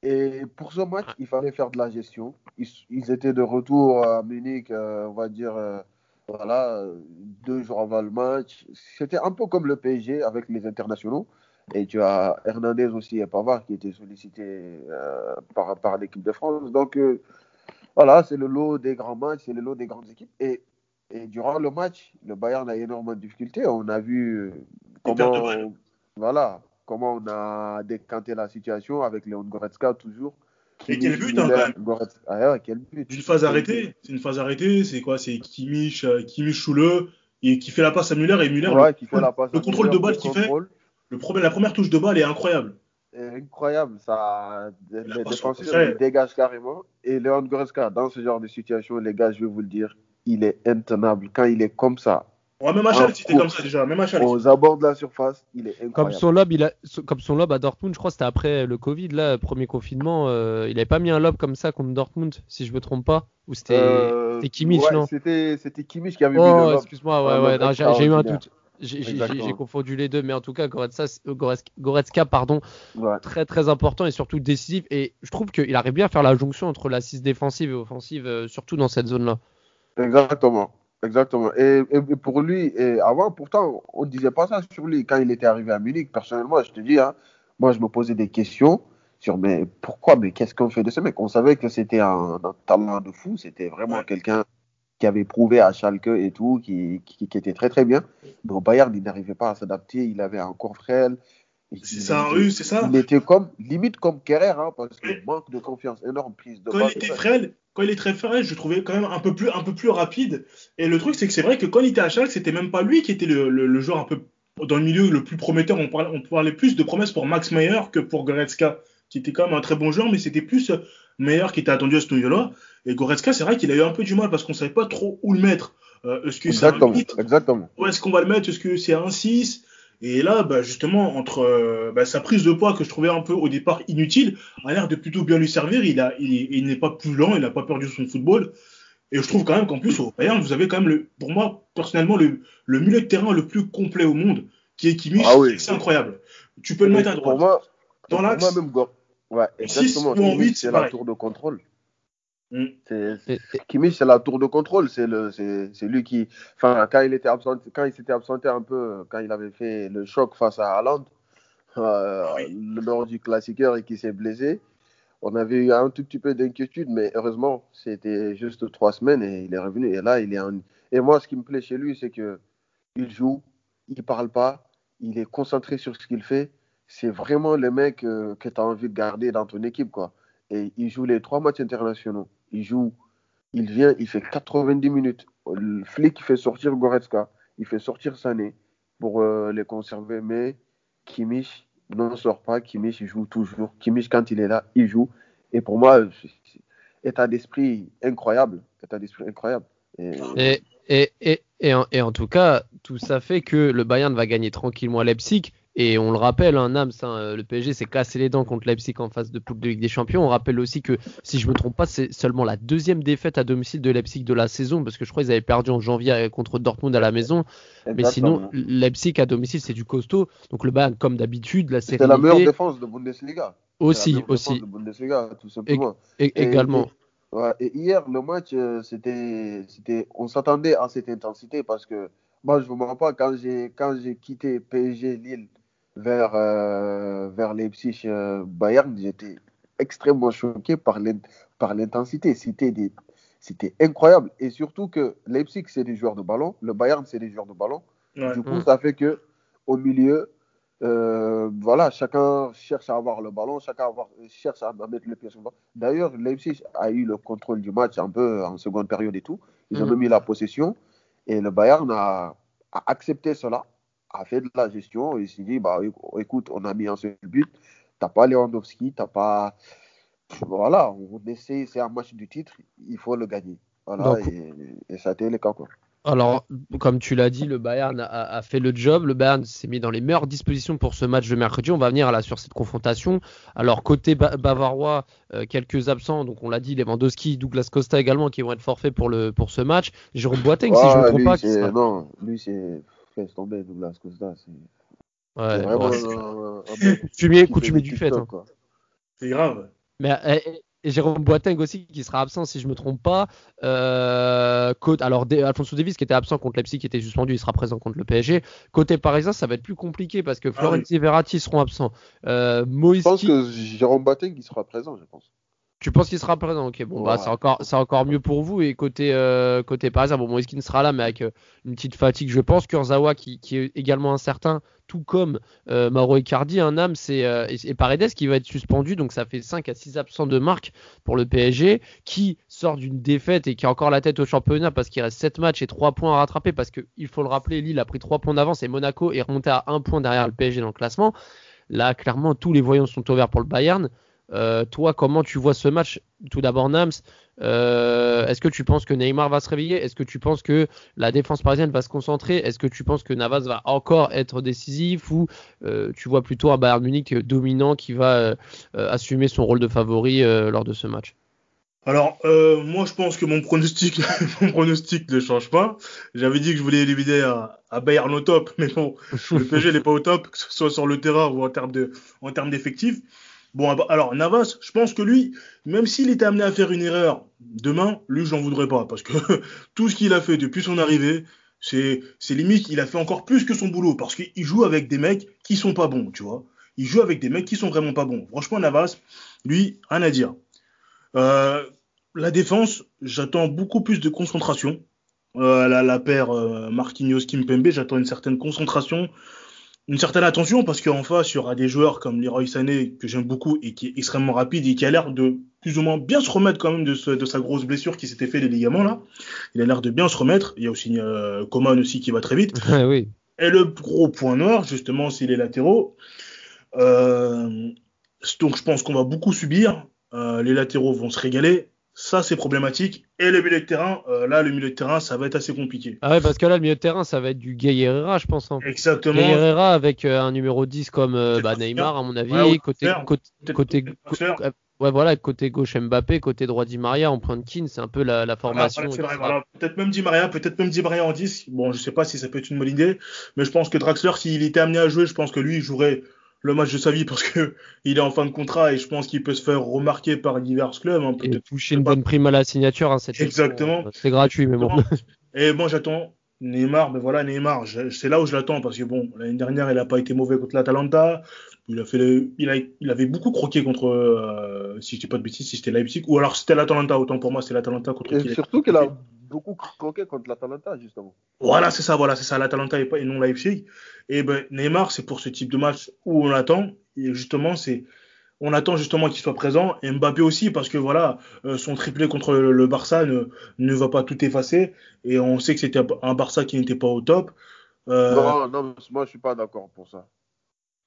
Speaker 3: Et pour ce match, il fallait faire de la gestion. Ils, ils étaient de retour à Munich, euh, on va dire, euh, voilà, deux jours avant le match. C'était un peu comme le PSG avec les internationaux. Et tu as Hernandez aussi et Pavard qui étaient sollicités euh, par, par l'équipe de France. Donc, euh, voilà, c'est le lot des grands matchs, c'est le lot des grandes équipes. Et, et durant le match, le Bayern a énormément de difficultés. On a vu euh, comment,
Speaker 4: balles.
Speaker 3: voilà, comment on a décanté la situation avec Léon Goretzka toujours.
Speaker 4: Et quel but, hein,
Speaker 3: Müller,
Speaker 4: quand même.
Speaker 3: Goretzka. Ah ouais, quel but.
Speaker 4: C'est une phase arrêtée. C'est une phase arrêtée. C'est quoi C'est Kimmich, euh, Kimmich Choule et qui fait la passe à Müller et Müller.
Speaker 3: Ouais,
Speaker 4: le,
Speaker 3: qui fait la passe
Speaker 4: le
Speaker 3: à
Speaker 4: contrôle de balle
Speaker 3: le
Speaker 4: qu'il fait. Le problème, la première touche de balle est incroyable.
Speaker 3: Incroyable, ça, les défenseurs ils dégagent carrément. Et Léon Goretzka, dans ce genre de situation, les gars, je vais vous le dire, il est intenable. Quand il est comme ça,
Speaker 4: Ouais, même à
Speaker 3: Un
Speaker 4: Schalke, c'était comme ça déjà. Même à
Speaker 3: aux abords de la surface, il est
Speaker 2: Comme
Speaker 3: incroyable.
Speaker 2: son lob, il a, comme son lob à Dortmund, je crois que c'était après le Covid, là, premier confinement, euh, il avait pas mis un lob comme ça contre Dortmund, si je me trompe pas, ou c'était
Speaker 3: Euh,
Speaker 2: c'était Kimmich,
Speaker 3: ouais,
Speaker 2: non?
Speaker 3: C'était c'était Kimmich qui avait mis le
Speaker 2: Oh,
Speaker 3: lob.
Speaker 2: excuse-moi,
Speaker 3: Un
Speaker 2: ouais,
Speaker 3: lob
Speaker 2: ouais, j'ai j'ai eu un doute. J'ai- confondu les deux, mais en tout cas, Goretzka, euh, Goretzka, pardon,
Speaker 3: Ouais.
Speaker 2: très très important et surtout décisif. Et je trouve qu'il arrive bien à faire la jonction entre l'assise défensive et offensive, euh, surtout dans cette zone-là.
Speaker 3: Exactement. Exactement. Et, et- et pour lui, et avant, pourtant, on ne disait pas ça sur lui. Quand il était arrivé à Munich, personnellement, je te dis, hein, moi, je me posais des questions sur, mais pourquoi, mais qu'est-ce qu'on fait de ce mec? On savait que c'était un, un talent de fou, c'était vraiment
Speaker 4: Ouais.
Speaker 3: quelqu'un qui avait prouvé à Schalke et tout, qui, qui, qui était très très bien. Mais au Bayern, il n'arrivait pas à s'adapter, il avait un corps frêle.
Speaker 4: C'est ça, oui, c'est ça.
Speaker 3: Il était comme, limite comme Kerrer, hein, parce que
Speaker 4: Ouais.
Speaker 3: manque de confiance, énorme prise de
Speaker 4: Quand il était frêle, quand il est très frêle, je trouvais quand même un peu plus, un peu plus rapide. Et le truc, c'est que c'est vrai que quand il était à Schalke, c'était même pas lui qui était le, le, le joueur un peu dans le milieu le plus prometteur. On parlait, on parlait plus de promesses pour Max Meyer que pour Goretzka, qui était quand même un très bon joueur, mais c'était plus Meyer qui était attendu à ce niveau-là. Et Goretzka, c'est vrai qu'il a eu un peu du mal parce qu'on savait pas trop où le mettre. Euh, est-ce que c'est un
Speaker 3: Exactement,
Speaker 4: 8
Speaker 3: exactement.
Speaker 4: Où est-ce qu'on va le mettre? Est-ce que c'est un 6 Et là, bah, justement, entre euh, bah, sa prise de poids que je trouvais un peu au départ inutile, a l'air de plutôt bien lui servir. Il, a, il, il n'est pas plus lent, il n'a pas perdu son football. Et je trouve quand même qu'en plus, au Bayern, vous avez quand même, le, pour moi, personnellement, le, le milieu de terrain le plus complet au monde, qui est Kimmich.
Speaker 3: Ah oui.
Speaker 4: C'est incroyable. Tu peux le mettre à
Speaker 3: Pour
Speaker 4: droite.
Speaker 3: moi,
Speaker 4: Dans
Speaker 3: pour
Speaker 4: l'axe.
Speaker 3: moi même, ouais, exactement.
Speaker 4: ou en
Speaker 3: Kimmich,
Speaker 4: huit,
Speaker 3: c'est
Speaker 4: c'est
Speaker 3: la
Speaker 4: pareil.
Speaker 3: tour de contrôle.
Speaker 4: Mm.
Speaker 3: Kimmich, c'est la tour de contrôle. C'est le, c'est, c'est lui qui, enfin, quand il était absent, quand il s'était absenté un peu, quand il avait fait le choc face à Haaland, euh,
Speaker 4: oui.
Speaker 3: lors du classiqueur et qui s'est blessé, on avait eu un tout petit peu d'inquiétude, mais heureusement, c'était juste trois semaines et il est revenu. Et là, il est en... Et moi, ce qui me plaît chez lui, c'est que il joue, il parle pas, il est concentré sur ce qu'il fait. C'est vraiment le mec euh, que tu as envie de garder dans ton équipe, quoi. Et il joue les trois matchs internationaux. Il joue, il vient, il fait 90 minutes. Le flic, fait sortir Goretzka, il fait sortir Sané pour euh, les conserver. Mais Kimmich ne sort pas. Kimmich, il joue toujours. Kimmich, quand il est là, il joue. Et pour moi, état d'esprit incroyable. État d'esprit incroyable. Et-
Speaker 2: Et, et, et en tout cas, tout ça fait que le Bayern va gagner tranquillement à Leipzig. Et on le rappelle, hein, Nams, hein, le PSG s'est cassé les dents contre Leipzig en phase de poule de Ligue des Champions. On rappelle aussi que, si je me trompe pas, c'est seulement la deuxième défaite à domicile de Leipzig de la saison, parce que je crois qu'ils avaient perdu en janvier euh, contre Dortmund à la maison. Mais sinon. Leipzig à domicile, c'est du costaud. Donc le Bayern, comme d'habitude, la
Speaker 3: C'était la meilleure défense de Bundesliga. C'est la
Speaker 2: aussi, aussi,
Speaker 3: de Bundesliga, tout simplement.
Speaker 2: et-
Speaker 3: Et-
Speaker 2: également.
Speaker 3: et- ouais, et hier, le match, euh, c'était, c'était, on s'attendait à cette intensité parce que moi, je ne vous mens pas, quand j'ai, quand j'ai quitté PSG Lille vers, euh, vers Leipzig euh, Bayern, j'étais extrêmement choqué par, l'in- par l'intensité. C'était, des, c'était incroyable. Et surtout que Leipzig, c'est des joueurs de ballon, le Bayern, c'est des joueurs de ballon.
Speaker 4: Ouais.
Speaker 3: Du coup,
Speaker 2: Mm.
Speaker 3: ça fait que au milieu, euh, voilà, chacun cherche à avoir le ballon, chacun avoir- cherche à mettre le pied sur le ballon. D'ailleurs, Leipzig a eu le contrôle du match un peu en seconde période et tout. Ils ont même eu la possession. Et le Bayern a, a accepté cela, a fait de la gestion. Et il s'est dit, bah, éc- écoute, on a mis un seul but. T'as pas Lewandowski, t'as pas. Voilà, on essaie, c'est un match du titre, il faut le gagner. Voilà,
Speaker 2: Donc-
Speaker 3: et, et ça a été le cas, quoi.
Speaker 2: Alors, comme tu l'as dit, le Bayern a, a fait le job. Le Bayern s'est mis dans les meilleures dispositions pour ce match de mercredi. On va venir là sur cette confrontation. Alors, côté ba- bavarois, euh, quelques absents. Donc, on l'a dit, Lewandowski, Douglas Costa également, qui vont être forfaits pour, le, pour ce match. Jérôme Boateng, si je ne me trompe pas. sera-
Speaker 3: Non, lui, c'est. Laisse tomber, Douglas Costa. C'est
Speaker 2: Ouais,
Speaker 3: vraiment
Speaker 2: ouais.
Speaker 3: un- mec
Speaker 2: Coutumier, du fait. Hein.
Speaker 4: C'est grave.
Speaker 2: Mais, euh, et, Jérôme Boateng aussi, qui sera absent, si je ne me trompe pas. Euh, côté- alors, Alfonso Davies, qui était absent contre Leipzig, qui était suspendu, il sera présent contre le PSG. Côté parisien, ça va être plus compliqué parce que
Speaker 4: Ah
Speaker 2: Florenzi et Verratti seront absents. Euh, Moïse
Speaker 3: Je pense que Jérôme Boateng, il sera présent, je pense.
Speaker 2: Tu penses qu'il sera présent Ok, bon, bah, c'est encore, c'est encore mieux pour vous. Et côté, euh, côté parisien, bon, Moiskin sera là, mais avec euh, une petite fatigue, je pense. Kurzawa, qui, qui est également incertain, tout comme euh, Mauro Icardi, un âme, c'est euh, et, et Paredes qui va être suspendu. Donc, ça fait 5 à 6 absents de marque pour le PSG, qui sort d'une défaite et qui a encore la tête au championnat parce qu'il reste 7 matchs et 3 points à rattraper. Parce qu'il faut le rappeler, Lille a pris 3 points d'avance et Monaco est remonté à 1 point derrière le PSG dans le classement. Là, clairement, tous les voyants sont ouverts pour le Bayern. Euh, toi, comment tu vois ce match Tout d'abord, Nams, euh, est-ce que tu penses que Neymar va se réveiller Est-ce que tu penses que la défense parisienne va se concentrer Est-ce que tu penses que Navas va encore être décisif Ou euh, tu vois plutôt un Bayern Munich dominant qui va assumer son rôle de favori lors de ce match
Speaker 4: Alors, moi, je pense que mon pronostic, mon pronostic ne change pas. J'avais dit que je voulais éliminer à, à Bayern au top, mais bon, le PSG n'est pas au top, que ce soit sur le terrain ou en termes d'effectifs. Bon, ah bah, alors Navas, je pense que lui, même s'il était amené à faire une erreur demain, lui, j'en voudrais pas, parce que tout ce qu'il a fait depuis son arrivée, c'est, limite, il a fait encore plus que son boulot, parce qu'il joue avec des mecs qui sont pas bons, tu vois. Il joue avec des mecs qui sont vraiment pas bons. Franchement, Navas, lui, rien à dire. Euh, la défense, j'attends beaucoup plus de concentration. Euh, la, paire euh, Marquinhos Kimpembe, j'attends une certaine concentration, une certaine attention parce qu'en face, il y aura des joueurs comme Leroy Sané que j'aime beaucoup et qui est extrêmement rapide et qui a l'air de plus ou moins bien se remettre quand même de, ce- de sa grosse blessure qui s'était fait les ligaments là. Il a l'air de bien se remettre. Il y a aussi euh, Coman aussi qui va très vite.
Speaker 2: Oui.
Speaker 4: Et le gros point noir, justement, c'est les latéraux. Euh, donc je pense qu'on va beaucoup subir. Euh, les latéraux vont se régaler. Ça, c'est problématique. Et le milieu de terrain, euh, là, le milieu de terrain, ça va être assez compliqué.
Speaker 2: Ah ouais, parce que là, le milieu de terrain, ça va être du Gay Herrera, je pense. hein.
Speaker 4: Exactement.
Speaker 2: Gay Herrera avec euh, un numéro 10 comme euh, bah. Neymar, à mon avis.
Speaker 4: Ouais,
Speaker 2: côté, côté, ouais, voilà, côté gauche Mbappé, côté droit Di Maria en point de kin, c'est un peu la, formation.
Speaker 4: voilà. Peut-être même Di Maria, peut-être même Di Maria en 10. Bon, je sais pas si ça peut être une bonne idée, mais je pense que Draxler, s'il était amené à jouer, je pense que lui, il jouerait le match de sa vie parce que il est en fin de contrat et je pense qu'il peut se faire remarquer par divers clubs. hein,
Speaker 2: et toucher une bonne prime à la signature. hein,
Speaker 4: Exactement.
Speaker 2: saison. C'est gratuit, mais bon.
Speaker 4: Et moi, j'attends Neymar, mais voilà, Neymar, c'est là où je l'attends parce que bon, l'année dernière, il a pas été mauvais contre l'Atalanta. Il a fait le- il, a, il avait beaucoup croqué contre, euh, si je dis pas de bêtises, si c'était Leipzig, ou alors c'était l'Atalanta, autant pour moi, c'est l'Atalanta contre
Speaker 3: Et surtout qu'il a beaucoup croqué contre l'Atalanta, justement.
Speaker 4: Voilà, c'est ça, voilà, c'est ça, l'Atalanta et, non Leipzig. Et ben, Neymar, c'est pour ce type de match où on attend, et justement, c'est, on attend justement qu'il soit présent, et Mbappé aussi, parce que voilà, euh, son triplé contre le, le Barça ne, ne va pas tout effacer, et on sait que c'était un Barça qui n'était pas au top. Euh,
Speaker 3: Non, non, moi je suis pas d'accord pour ça.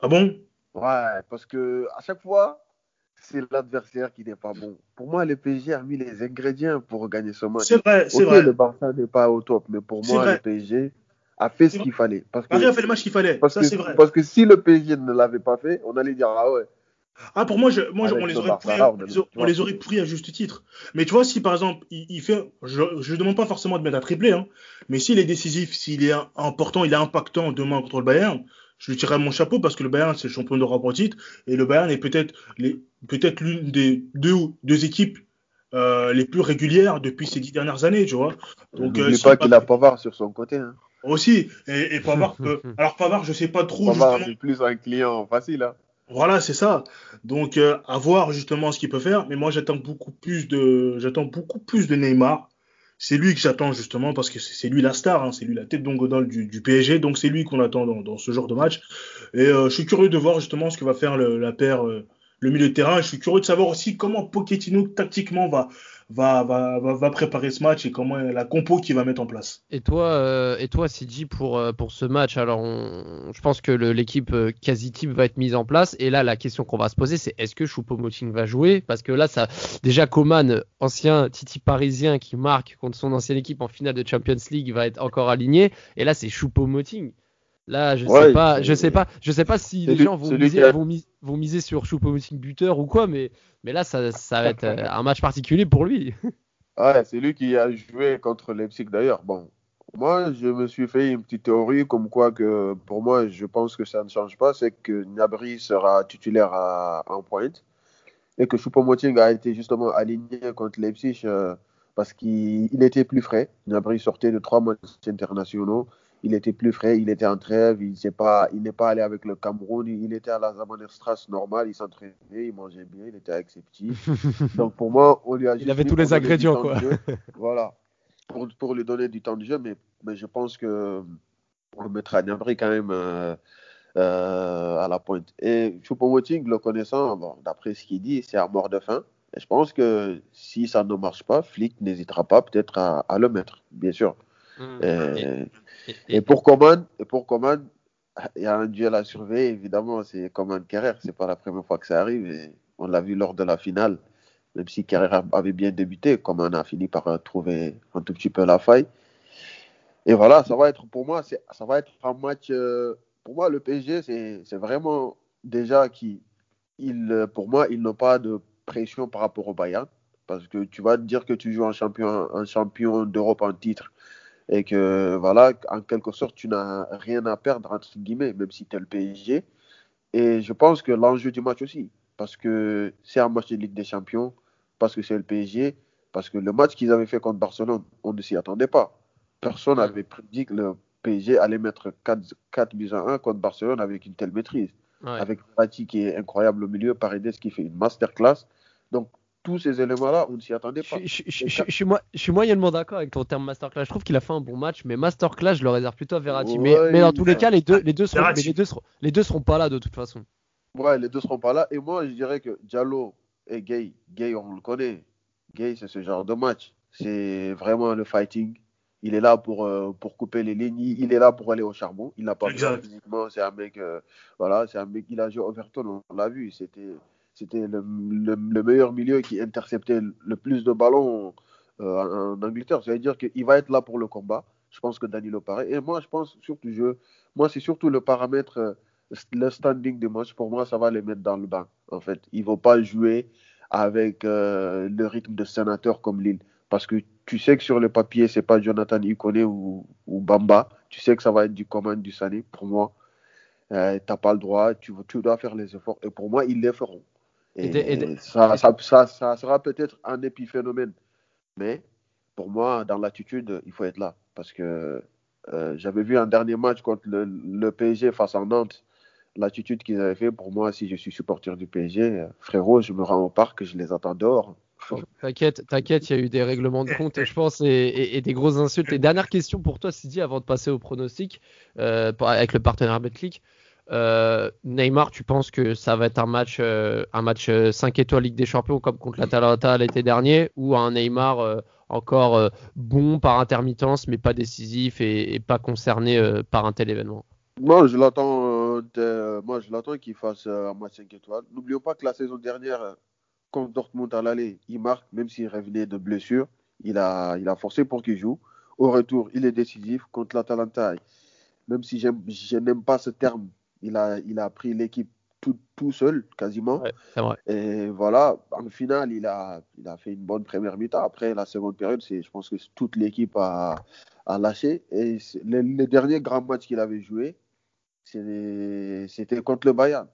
Speaker 4: ah bon?
Speaker 3: Ouais, parce que à chaque fois, c'est l'adversaire qui n'est pas bon. Pour moi, le PSG a mis les ingrédients pour gagner ce match.
Speaker 4: C'est vrai, c'est vrai.
Speaker 3: le Barça n'est pas au top, mais pour moi,
Speaker 4: vrai.
Speaker 3: le PSG a fait ce qu'il fallait. Parce que,
Speaker 4: Paris a fait le match qu'il fallait,
Speaker 3: parce
Speaker 4: ça c'est vrai.
Speaker 3: parce que si le PSG ne l'avait pas fait, on allait dire ah ouais.
Speaker 4: Ah, pour moi, je, moi je- on, les aurait pris, on, les a-
Speaker 3: tu
Speaker 4: on
Speaker 3: vois.
Speaker 4: les aurait pris à juste titre. Mais tu vois, si par exemple, il, il fait, je ne demande pas forcément de mettre un triplé, hein, mais s'il est décisif, s'il est important, il est impactant demain contre le Bayern, je lui tirerai mon chapeau parce que le Bayern, c'est le champion d'Europe en titre, et le Bayern est peut-être les- peut-être l'une des deux, deux équipes euh, les plus régulières depuis ces dix dernières années, tu vois. Donc, euh,
Speaker 3: N'oublie pas qu'il a Pavard sur son côté. Hein.
Speaker 4: Aussi, et, et Pavard, euh, alors Pavard, je sais pas trop
Speaker 3: Pavard, c'est plus un client facile. Hein.
Speaker 4: Voilà, c'est ça. Donc, euh, à voir justement ce qu'il peut faire. Mais moi, j'attends beaucoup plus de, j'attends beaucoup plus de Neymar. C'est lui que j'attends justement parce que c'est lui la star, hein, c'est lui la tête d'ongodole du, du PSG. Donc, c'est lui qu'on attend dans, ce genre de match. Et euh, je suis curieux de voir justement ce que va faire la paire, euh, le milieu de terrain. Je suis curieux de savoir aussi comment Pochettino tactiquement va, va, va, va, préparer ce match et comment la compo qu'il va mettre en place.
Speaker 2: Et toi, euh, et toi, CG, pour, euh, pour ce match, alors je pense que l'équipe euh, quasi type va être mise en place. Et là, la question qu'on va se poser, c'est est-ce que Choupo-Moting va jouer? Parce que là, ça, déjà Coman, ancien Titi parisien qui marque contre son ancienne équipe en finale de Champions League, va être encore aligné. Et là, c'est Choupo-Moting. Là, je
Speaker 3: Ouais,
Speaker 2: sais pas, je sais pas, je sais pas si les
Speaker 3: lui-
Speaker 2: gens vont miser,
Speaker 3: a-
Speaker 2: vont, mis- vont miser sur Choupo-Moting buteur ou quoi, mais, mais là, ça, ça va être euh, un match particulier pour lui.
Speaker 3: Ouais, c'est lui qui a joué contre Leipzig d'ailleurs. Bon, moi, je me suis fait une petite théorie comme quoi que pour moi, je pense que ça ne change pas, c'est que Nabri sera titulaire à, en point et que Choupo-Moting a été justement aligné contre Leipzig euh, parce qu'il il était plus frais. Nabri sortait de trois matchs internationaux il était plus frais, il était en trêve, il n'est pas, il n'est pas allé avec le Cameroun, il était à la Zamanerstrasse normale, il s'entraînait, il mangeait bien, il était acceptif. Donc pour moi, on lui a
Speaker 2: Il avait tous les ingrédients, quoi.
Speaker 3: voilà, pour, pour, lui donner du temps de jeu, mais, mais je pense que on mettra Niambri quand même euh, euh, à la pointe. Et Choupo-Moting, le connaissant, bon, d'après ce qu'il dit, c'est à mort de faim. Et je pense que si ça ne marche pas, Flick n'hésitera pas peut-être à, à, le mettre, bien sûr. Mmh. Et, et, pour Coman, pour Coman, il y a un duel à surveiller, évidemment, c'est Coman Carrère. C'est pas la première fois que ça arrive. On l'a vu lors de la finale. Même si Carrère avait bien débuté, Coman a fini par trouver un tout petit peu la faille. Et voilà, ça va être pour moi, ça va être un match. Euh, pour moi, le PSG, c'est vraiment déjà qui, il, pour moi, ils n'ont pas de pression par rapport au Bayern. Parce que tu vas te dire que tu joues un champion, un champion d'Europe en titre et que voilà, en quelque sorte, tu n'as rien à perdre, entre guillemets, même si tu es le PSG. Et je pense que l'enjeu du match aussi, parce que c'est un match de Ligue des Champions, parce que c'est le PSG, parce que le match qu'ils avaient fait contre Barcelone, on ne s'y attendait pas. Personne n'avait prédit que le PSG allait mettre 4, 4 buts à 1 contre Barcelone avec une telle maîtrise. Avec Fati qui est incroyable au milieu, Paredes qui fait une masterclass. Donc tous ces éléments-là, on ne s'y attendait pas.
Speaker 2: Je, je, suis moyennement d'accord avec ton terme masterclass. Je trouve qu'il a fait un bon match, mais masterclass, je le réserve plutôt à Verratti. mais, mais, dans tous les cas, les deux, les deux, seront, les, deux seront, les deux seront pas là de toute façon.
Speaker 3: Ouais, les deux seront pas là. Et moi, je dirais que Diallo et Gay, Gay, on le connaît. Gay, c'est ce genre de match. C'est vraiment le fighting. Il est là pour, euh, pour couper les lignes. Il est là pour aller au charbon. Il n'a pas besoin physiquement. C'est un mec, euh, voilà, c'est un mec. Il a joué Overton, on l'a vu. C'était c'était le, le, meilleur milieu qui interceptait le plus de ballons euh, en Angleterre. Ça veut dire qu'il va être là pour le combat. Je pense que Danilo pareil. Et moi, je pense surtout, je, moi, c'est surtout le paramètre, le standing des matchs. Pour moi, ça va les mettre dans le banc. En fait, ils vont pas jouer avec euh, le rythme de sénateur comme Lille. Parce que tu sais que sur le papier, c'est pas Jonathan Ikone ou, ou, Bamba. Tu sais que ça va être du commande du Sané. Pour moi, euh, tu n'as pas le droit. Tu, tu dois faire les efforts. Et pour moi, ils les feront. Et, ça, ça, ça, sera peut-être un épiphénomène. Mais pour moi, dans l'attitude, il faut être là. Parce que euh, j'avais vu un dernier match contre le, PSG face à Nantes. L'attitude qu'ils avaient fait, pour moi, si je suis supporter du PSG, frérot, je me rends au parc, je les attends dehors.
Speaker 2: T'inquiète, t'inquiète, il y a eu des règlements de compte, je pense, et, des grosses insultes. Et dernière question pour toi, Sidi, avant de passer au pronostic, euh, avec le partenaire Betclic. Euh, Neymar, tu penses que ça va être un match, euh, un match 5 euh, étoiles Ligue des Champions comme contre l'Atalanta l'été dernier, ou un Neymar encore bon par intermittence, mais pas décisif et, pas concerné par un tel événement?
Speaker 3: Moi, je l'attends, moi, je l'attends qu'il fasse un match 5 étoiles. N'oublions pas que la saison dernière, contre Dortmund à l'aller, il marque, même s'il revenait de blessure, il a, il a forcé pour qu'il joue. Au retour, il est décisif contre l'Atalanta. Même si je n'aime pas ce terme il a, il a pris l'équipe tout, tout, seul, quasiment. Et voilà, en finale, il a, il a fait une bonne première mi-temps. Après, la seconde période, je pense que toute l'équipe a, a lâché. Et le, le, dernier grand match qu'il avait joué, c'était contre le Bayern.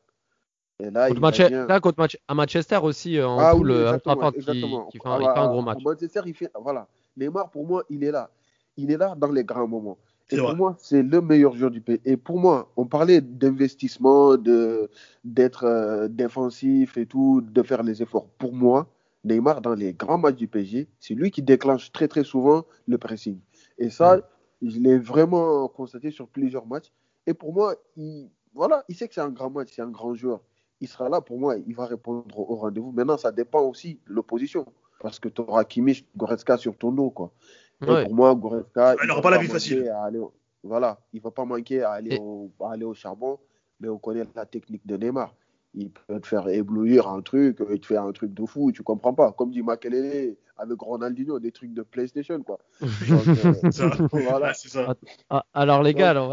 Speaker 2: Et là, contre, il vient... là, contre à Manchester aussi, euh, en ah, poule, oui, euh, exactement, qui, exactement. qui fait, un, il fait un gros match.
Speaker 3: Manchester, il fait, voilà. Neymar, pour moi, il est là. Il est là dans les grands moments. Et pour moi, c'est le meilleur joueur du pays. Et pour moi, on parlait d'investissement, de, d'être euh, défensif et tout, de faire les efforts. Pour moi, Neymar, dans les grands matchs du PSG, c'est lui qui déclenche très très souvent le pressing. Et ça, je l'ai vraiment constaté sur plusieurs matchs. Et pour moi, il, voilà, il sait que c'est un grand match, c'est un grand joueur. Il sera là pour moi, il va répondre au rendez-vous. Maintenant, ça dépend aussi de l'opposition. Parce que tu auras Kimmich, Goretzka sur ton dos. Quoi. Pour moi, Goretzka.
Speaker 4: Il n'aura pas la vie facile.
Speaker 3: Voilà, il ne va pas manquer à aller, au, aller au charbon, mais on connaît la technique de Neymar. Il peut te faire éblouir un truc, il te fait un truc de fou, tu comprends pas. Comme dit Makelele avec Ronaldinho, des trucs de PlayStation, quoi.
Speaker 4: voilà. ça.
Speaker 2: Ah, alors, les gars, alors,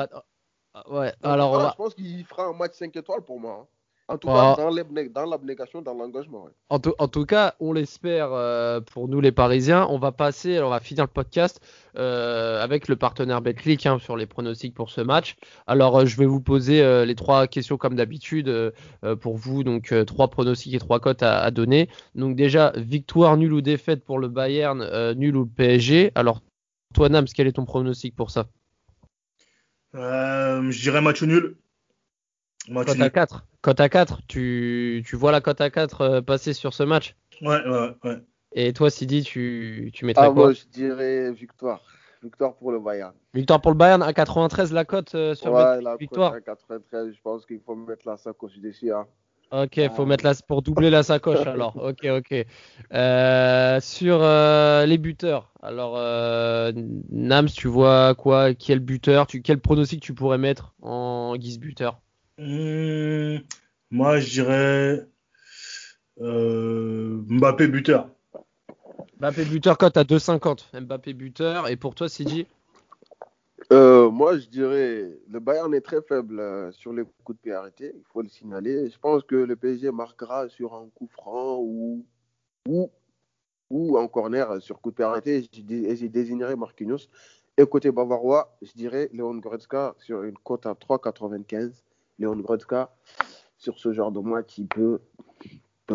Speaker 2: ouais, alors,
Speaker 3: Je pense qu'il fera un match 5 étoiles pour moi. Hein. En tout cas, dans l'abnégation, dans l'engagement.
Speaker 2: En, tout, cas, on l'espère euh, pour nous les Parisiens. On va passer, on va finir le podcast euh, avec le partenaire Betclic hein, sur les pronostics pour ce match. Alors, euh, je vais vous poser les trois questions comme d'habitude pour vous. Donc, trois pronostics et trois cotes à, à, donner. Donc, déjà, victoire, nulle ou défaite pour le Bayern, nul ou le PSG. Alors, toi, Nams, quel est ton pronostic pour ça?
Speaker 4: Euh, je dirais match nul.
Speaker 2: Match cote nul. à 4. Cote à 4. Tu, tu vois la cote à 4 euh, passer sur ce match?
Speaker 4: Ouais, ouais, ouais.
Speaker 2: Et toi, Sidi, tu, tu mettrais
Speaker 3: ah,
Speaker 2: quoi?
Speaker 3: Moi, je dirais victoire. Victoire pour le Bayern.
Speaker 2: Victoire pour le Bayern à 93 la cote euh, sur
Speaker 3: ouais, la
Speaker 2: victoire?
Speaker 3: Cote à 93, je pense qu'il faut mettre la sacoche dessus. Hein.
Speaker 2: Ok, il faut mettre la pour doubler la sacoche alors. Ok, ok. Euh, sur euh, les buteurs, alors euh, Nams, tu vois quoi? Quel buteur? Tu, Quel pronostic tu pourrais mettre en guise buteur?
Speaker 4: Mmh, Moi, je dirais Mbappé buteur.
Speaker 2: Mbappé buteur cote à 2,50. Mbappé buteur. Et pour toi, Sidi?
Speaker 3: Euh, moi, je dirais, le Bayern est très faible euh, sur les coups de pied arrêtés, il faut le signaler. Je pense que le PSG marquera sur un coup franc ou, ou, ou en corner sur coup de pied arrêté. Et j'ai désignerai Marquinhos. Et côté bavarois, je dirais Léon Goretzka sur une cote à 3,95. Léon Goretzka, sur ce genre de match, qui peut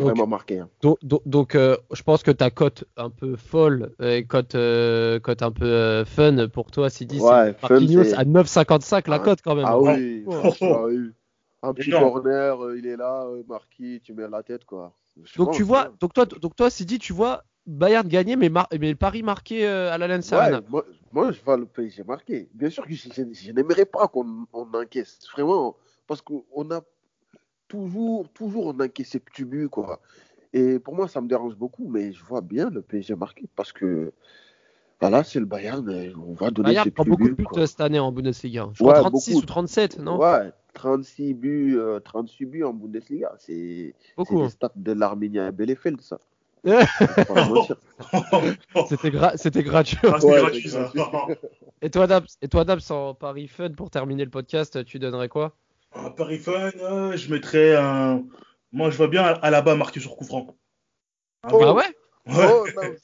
Speaker 3: vraiment marqué. Hein.
Speaker 2: Donc, donc, euh, je pense que ta cote un peu folle et cote, euh, cote un peu euh, fun pour toi, Sidi,
Speaker 3: ouais,
Speaker 2: c'est à 9,55 la
Speaker 3: ah,
Speaker 2: cote quand même.
Speaker 3: Ah oui, oui. Un petit corner, il est là, marqué, tu mets la tête quoi.
Speaker 2: donc tu vois, donc toi, donc toi, Sidi, tu vois Bayern gagner, mais, mais Paris marqué à la Lens
Speaker 3: ouais, moi, moi, je vois le PSG marqué. Bien sûr que je, je, n'aimerais pas qu'on encaisse, vraiment, parce qu'on a toujours, toujours on encaisse ces petits buts, quoi. Et pour moi, ça me dérange beaucoup, mais je vois bien le PSG marqué parce que voilà, c'est le Bayern, on va donner
Speaker 2: Bayern
Speaker 3: ses
Speaker 2: prend beaucoup
Speaker 3: buts,
Speaker 2: de buts
Speaker 3: quoi.
Speaker 2: cette année en Bundesliga. Je crois 36 ou 37, non?
Speaker 3: Ouais, 36 buts, euh, 36 buts en Bundesliga. C'est
Speaker 2: beaucoup.
Speaker 3: des stats de l'Arménien Bielefeld, ça.
Speaker 2: c'était gra c'était gratuit.
Speaker 4: Ah, ouais, gratuit, ça.
Speaker 2: Et toi, Dabs, et toi, Dabs, en Paris Fun, pour terminer le podcast, tu donnerais quoi?
Speaker 4: Un Paris Fun, euh, je mettrais un. Moi, je vois bien Alaba marqué sur coup franc.
Speaker 2: Oh. Ah ouais
Speaker 4: Ouais.
Speaker 3: Oh, non.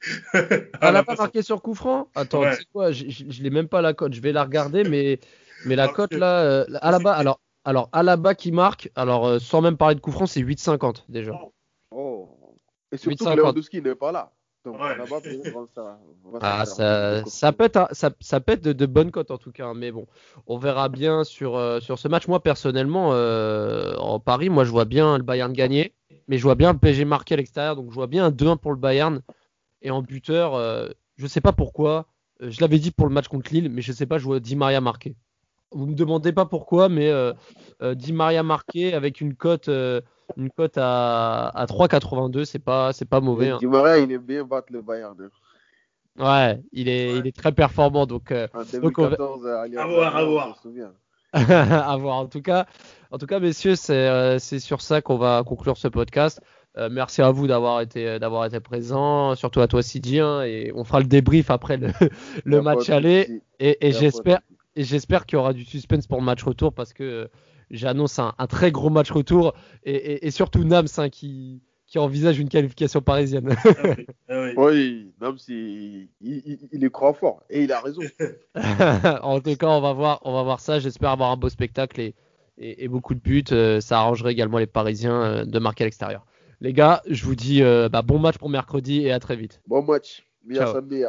Speaker 2: Alaba marqué sur coup franc Attends,
Speaker 4: Ouais.
Speaker 2: tu sais quoi Je, je, je l'ai même pas la cote. Je vais la regarder, mais, mais la
Speaker 4: Parce
Speaker 2: cote là, euh, Alaba, alors, alors Alaba qui marque, alors euh, sans même parler de coup franc, c'est 8,50 déjà.
Speaker 3: Oh. Et surtout
Speaker 2: 8,50.
Speaker 3: que Lewandowski n'est pas là. Donc
Speaker 4: Ouais.
Speaker 3: là-bas, peut-être, on va ça, on va
Speaker 2: Ah, ça, ça peut être, ça, ça peut être de, de bonnes cotes en tout cas, hein, mais bon, on verra bien sur, euh, sur ce match. Moi personnellement, euh, en Paris, moi je vois bien le Bayern gagner, mais je vois bien le PSG marquer à l'extérieur, donc je vois bien un 2-1 pour le Bayern. Et en buteur, euh, je sais pas pourquoi, euh, je l'avais dit pour le match contre Lille, mais je sais pas, je vois Di Maria marquer. Vous me demandez pas pourquoi, mais euh, euh, Di Maria marqué avec une cote, euh, une cote à, à 3,82, c'est pas, c'est pas mauvais. Hein.
Speaker 3: Di Maria, il aime bien battre le Bayern. hein.
Speaker 2: Ouais, il est, il est très performant, donc. euh,
Speaker 3: En
Speaker 2: Donc, on va-
Speaker 3: 2014, à
Speaker 4: voir, à voir.
Speaker 2: à voir. En tout cas, en tout cas, messieurs, c'est euh, c'est sur ça qu'on va conclure ce podcast. Euh, merci à vous d'avoir été d'avoir été présents, surtout à toi Sidi, hein, et on fera le débrief après le, match aller. Et, et j'espère. Et j'espère qu'il y aura du suspense pour le match retour parce que euh, j'annonce un, un très gros match retour et, et- et surtout Nams hein, qui qui envisage une qualification parisienne.
Speaker 4: Ah oui, ah oui.
Speaker 3: Si il, il, il y croit fort et il a raison.
Speaker 2: en tout cas, on va voir, on va voir ça. J'espère avoir un beau spectacle et, et, et beaucoup de buts. Euh, ça arrangerait également les Parisiens euh, de marquer à l'extérieur. Les gars, je vous dis euh, bah, bon match pour mercredi et à très vite.
Speaker 3: Bon match. Mia
Speaker 2: Ciao.
Speaker 3: Sandia.